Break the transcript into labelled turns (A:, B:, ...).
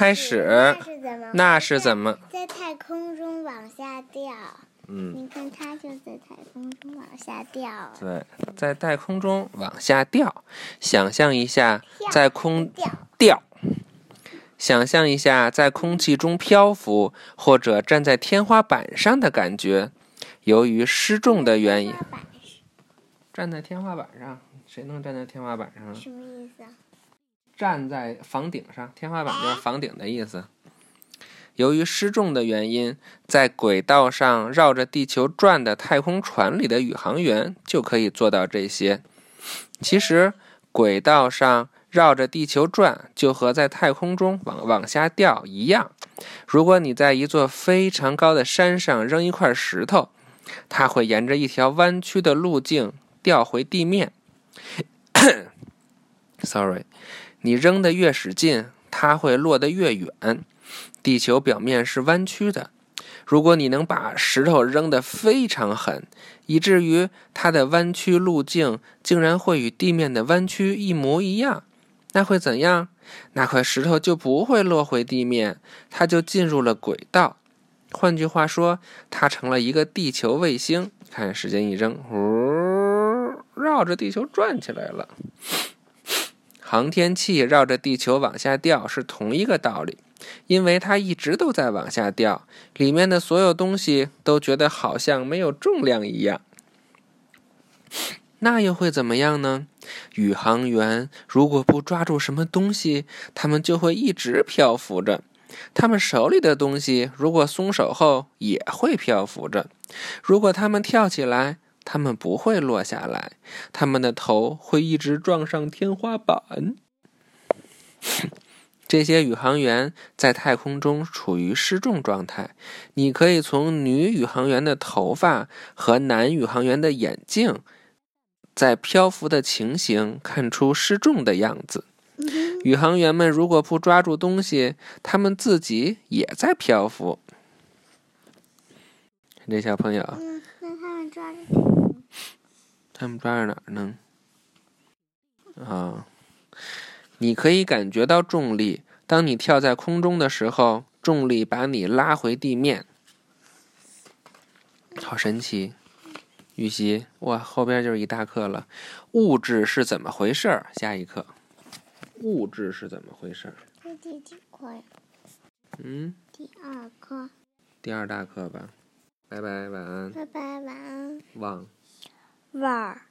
A: 开始，
B: 那是怎么？在太空中往下掉。
A: 嗯，
B: 你看，它就在太空中往下掉。
A: 对，在太空中往下掉。想象一下，在空
B: 掉
A: 掉。想象一下，在空气中漂浮，或者站在天花板上的感觉。由于失重的原因，站在天花板上，谁能站在天花板上？
B: 什么意思啊？
A: 站在房顶上，天花板就是房顶的意思。由于失重的原因，在轨道上绕着地球转的太空船里的宇航员就可以做到这些。其实，轨道上绕着地球转就和在太空中往往下掉一样。如果你在一座非常高的山上扔一块石头，它会沿着一条弯曲的路径掉回地面。Sorry，你扔得越使劲，它会落得越远。地球表面是弯曲的，如果你能把石头扔得非常狠，以至于它的弯曲路径竟然会与地面的弯曲一模一样，那会怎样？那块石头就不会落回地面，它就进入了轨道。换句话说，它成了一个地球卫星。看，时间一扔，呜，绕着地球转起来了。航天器绕着地球往下掉是同一个道理，因为它一直都在往下掉，里面的所有东西都觉得好像没有重量一样。那又会怎么样呢？宇航员如果不抓住什么东西，他们就会一直漂浮着。他们手里的东西如果松手后也会漂浮着。如果他们跳起来，他们不会落下来，他们的头会一直撞上天花板。这些宇航员在太空中处于失重状态。你可以从女宇航员的头发和男宇航员的眼镜在漂浮的情形看出失重的样子。宇航员们如果不抓住东西，他们自己也在漂浮。这小朋友，
B: 嗯，那他们抓着什么？
A: 他们抓着哪儿呢？啊，你可以感觉到重力。当你跳在空中的时候，重力把你拉回地面，好神奇！预习，哇，后边就是一大课了。物质是怎么回事儿？下一课，物质是怎么回事儿？
B: 这第几课呀？
A: 嗯，
B: 第二课。
A: 第二大课吧。拜拜，晚安。
B: 拜拜，晚安。
A: 忘。
B: 味儿。